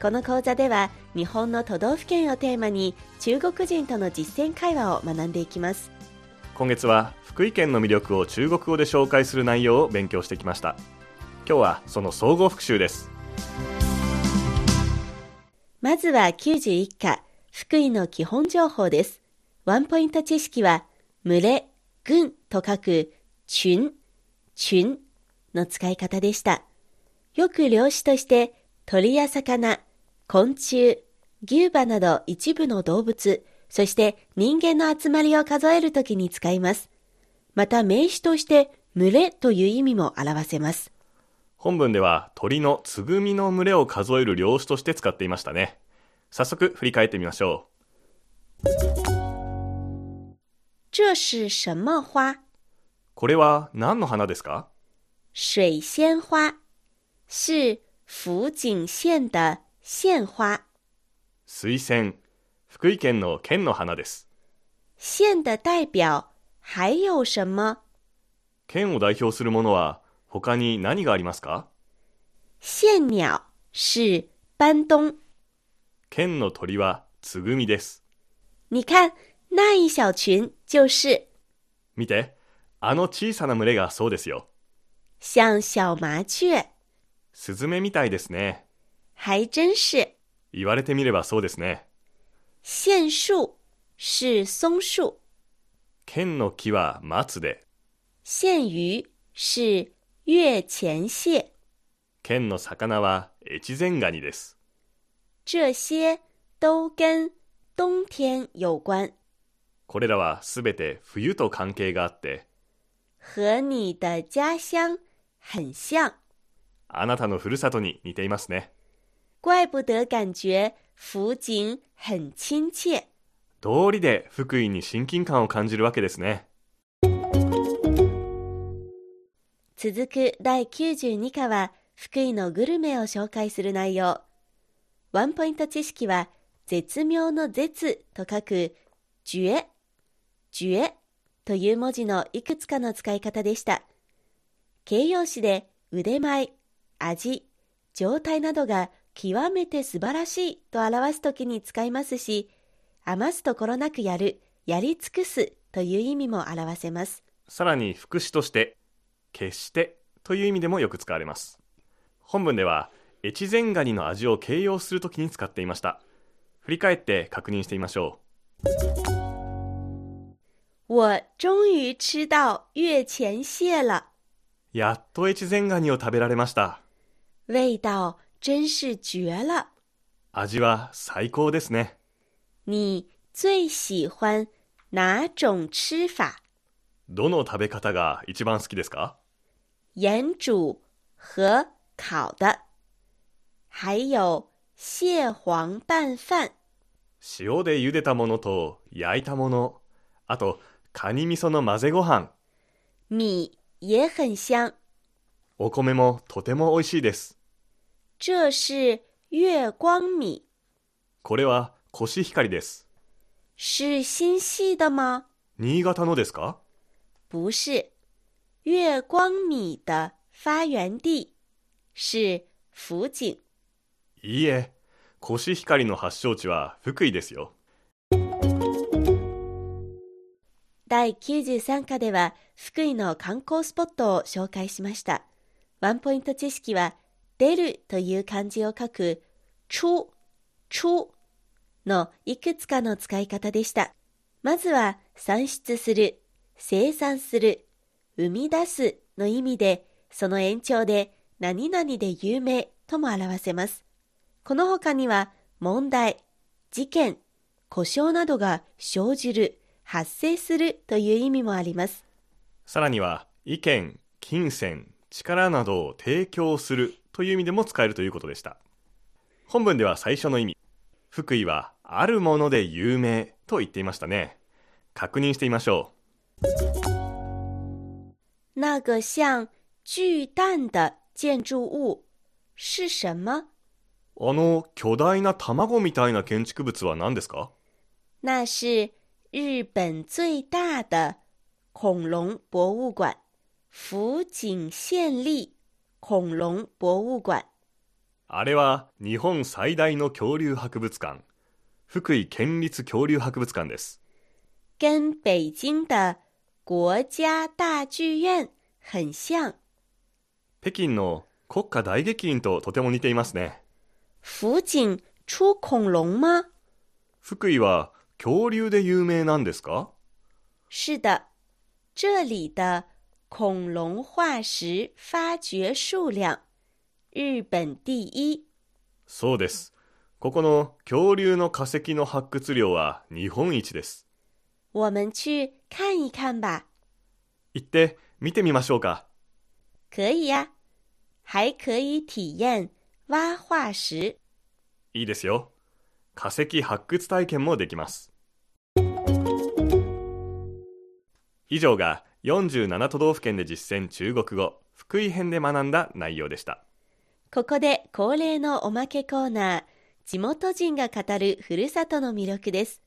この講座では日本の都道府県をテーマに中国人との実践会話を学んでいきます。今月は福井県の魅力を中国語で紹介する内容を勉強してきました。今日はその総合復習です。まずは91課福井の基本情報です。ワンポイント知識は群れ、群と書く群、群の使い方でした。よく漁師として鳥や魚、昆虫、牛馬など一部の動物、そして人間の集まりを数えるときに使います。また名詞として群れという意味も表せます。本文では鳥のつぐみの群れを数える漁師として使っていましたね。早速振り返ってみましょ这是什么花？うこれは何の花ですか？水仙花，是福井县的县花。水仙福井県の県の花です。县的代表还有什么？県を代表するものは他に何がありますか？县鸟是斑东。県の鳥はつぐみです。你看那一小群就是。見て。あの小さな群れがそうですよ。像小麻雀，スズメみたいですね还真是。言われてみればそうですね。县树是松树，県の木は松で。县鱼是月前蟹。県の魚は越前ガニです。这些都跟冬天有关，これらはすべて冬と関係があって。和你的家乡很像。あなたのふるさとに似ていますね怪不得感觉福井很亲切。道理で福井に親近感を感じるわけですね続く第92課は福井のグルメを紹介する内容。ワンポイント知識は絶妙の絶と書くジュエ、ジュエという文字のいくつかの使い方でした。形容詞で腕前、味、状態などが極めて素晴らしいと表すときに使いますし、余すところなくやる、やり尽くすという意味も表せます。さらに副詞として決してという意味でもよく使われます。本文では越前ガニの味を形容するときに使っていました。振り返って確認してみましょ我终于吃到月前蟹了，うやっと越前ガニを食べられました。味道真是绝了。味は最高ですね。你最喜欢哪种吃法？どの食べ方が一番好きですか？盐煮和烤的，还有蟹黄拌饭。塩で茹でたものと焼いたもの。あとカニ味噌の混ぜご飯。米也很香，お米もとても美味しいです这是月光米，これはコシヒカリです是新系的吗？新潟のですか？不是，月光米的发源地是福井。いいえ、コシヒカリの発祥地は福井ですよ。第93課では福井の観光スポットを紹介しました。ワンポイント知識は、出るという漢字を書く、出、出のいくつかの使い方でした。まずは、産出する、生産する、生み出すの意味で、その延長で、何々で有名とも表せます。この他には、問題、事件、故障などが生じる、発生するという意味もあります。さらには、意見、金銭、力などを提供するという意味でも使えるということでした。本文では最初の意味、福井はあるもので有名と言っていましたね。確認してみましょう。那个像巨蛋的建筑物是什么？あの巨大な卵みたいな建築物は何ですか？那是日本最大的恐龙博物馆福井县立恐龙博物館あれは日本最大の恐竜博物館。福井県立恐竜博物館です。跟北京的国家大劇院。很像。北京の国家大劇院ととても似ていますね。福井出恐龍吗福井は恐竜で有名なんですか？是的。这里的恐龙化石发掘数量。日本第一。そうです。ここの恐竜の化石の発掘量は日本一です。我们去看一看吧。行って見てみましょうか。可以呀。还可以体验挖化石。いいですよ。化石発掘体験もできます。以上が47都道府県で実践中国語。福井編で学んだ内容でした。ここで恒例のおまけコーナー。地元人が語るふるさとの魅力です。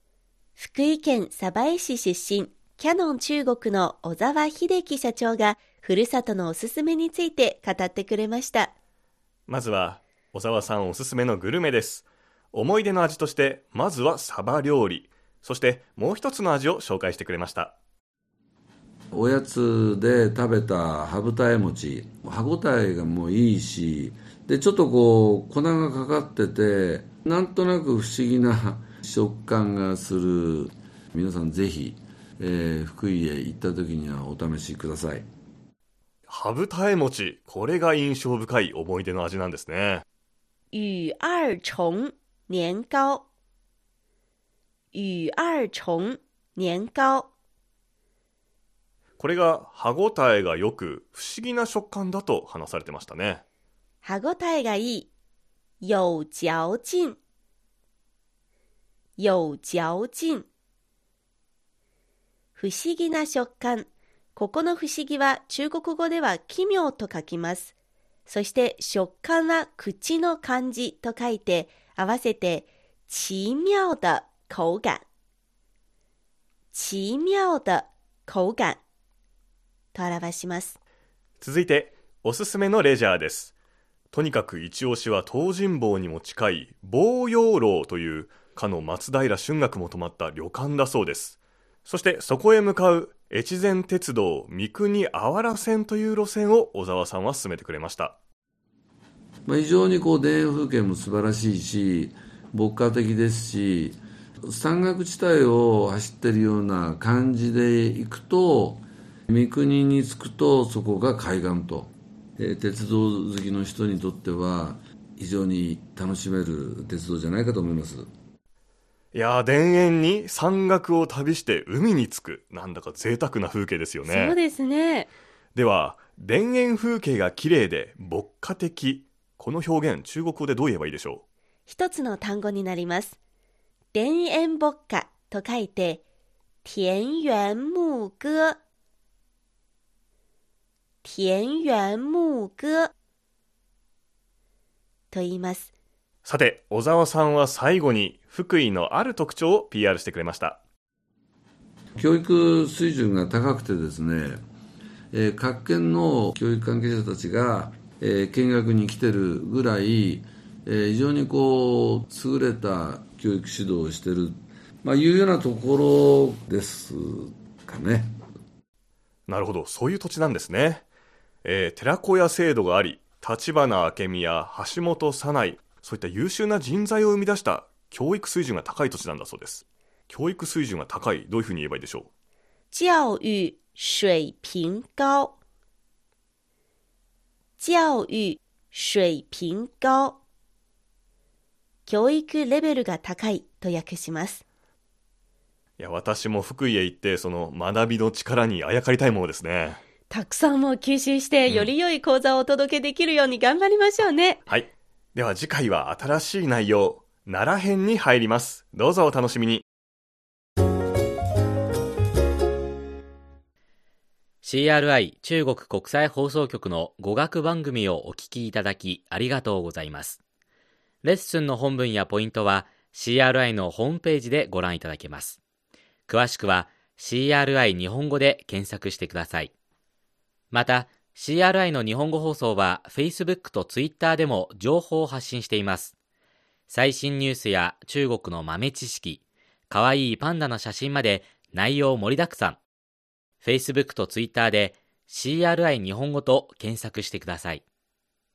福井県鯖江市出身キャノン中国の小沢秀樹社長がふるさとのおすすめについて語ってくれました。まずは小沢さんおすすめのグルメです。思い出の味としてまずはサバ料理。そしてもう一つの味を紹介してくれましたおやつで食べた羽二重餅。歯ごたえがもういいしでちょっとこう粉がかかっててなんとなく不思議な 食感がする。皆さんぜひ、えー、福井へ行った時にはお試しください。羽二重餅。これが印象深い思い出の味なんですね。羽二重年糕。羽二重年糕これが歯ごたえがよく不思議な食感だと話されてましたね。歯ごたえがいい。有嚼劲。有嚼劲。不思議な食感。ここの不思議は中国語では奇妙と書きます。そして食感は口の感じと書いて合わせて奇妙的口感。奇妙的口感。と表します。続いておすすめのレジャーです。とにかく一押しは東尋坊にも近い望陽楼というかの松平春岳も泊まった旅館だそうです。そしてそこへ向かう越前鉄道三国あわら線という路線を小沢さんは進めてくれました。まあ、非常にこう田園風景も素晴らしいし牧歌的ですし山岳地帯を走ってるような感じで行くと三国に着くとそこが海岸と、えー、鉄道好きの人にとっては非常に楽しめる鉄道じゃないかと思います。いや田園に山岳を旅して海に着くなんだか贅沢な風景ですよね。そうですね。では田園風景が綺麗で牧歌的この表現中国語でどう言えばいいでしょう？一つの単語になります。田園牧歌と書いて田園牧歌田園牧歌。と言います。さて小沢さんは最後に福井のある特徴を PR してくれました。教育水準が高くてですね、えー、各県の教育関係者たちが、えー、見学に来てるぐらい、えー、非常にこう優れた教育指導をしてる、まあ、いうようなところですかね。なるほど。そういう土地なんですねえー、寺子屋制度があり立花明美や橋本早苗そういった優秀な人材を生み出した教育水準が高い土地なんだそうです。教育水準が高いどういうふうに言えばいいでしょう？教育水平高教育水平高教育レベルが高いと訳します。いや私も福井へ行ってその学びの力にあやかりたいものです。ねたくさんも吸収して、より良い講座をお届けできるように頑張りましょうね。うん、はい。では次回は新しい内容、奈良編に入ります。どうぞお楽しみに。CRI 中国国際放送局の語学番組をお聞きいただきありがとうございます。レッスンの本文やポイントは CRI のホームページでご覧いただけます。詳しくは CRI 日本語で検索してください。また、CRI の日本語放送は Facebook と Twitter でも情報を発信しています。最新ニュースや中国の豆知識、かわいいパンダの写真まで内容盛りだくさん。Facebook と Twitter で CRI 日本語と検索してください。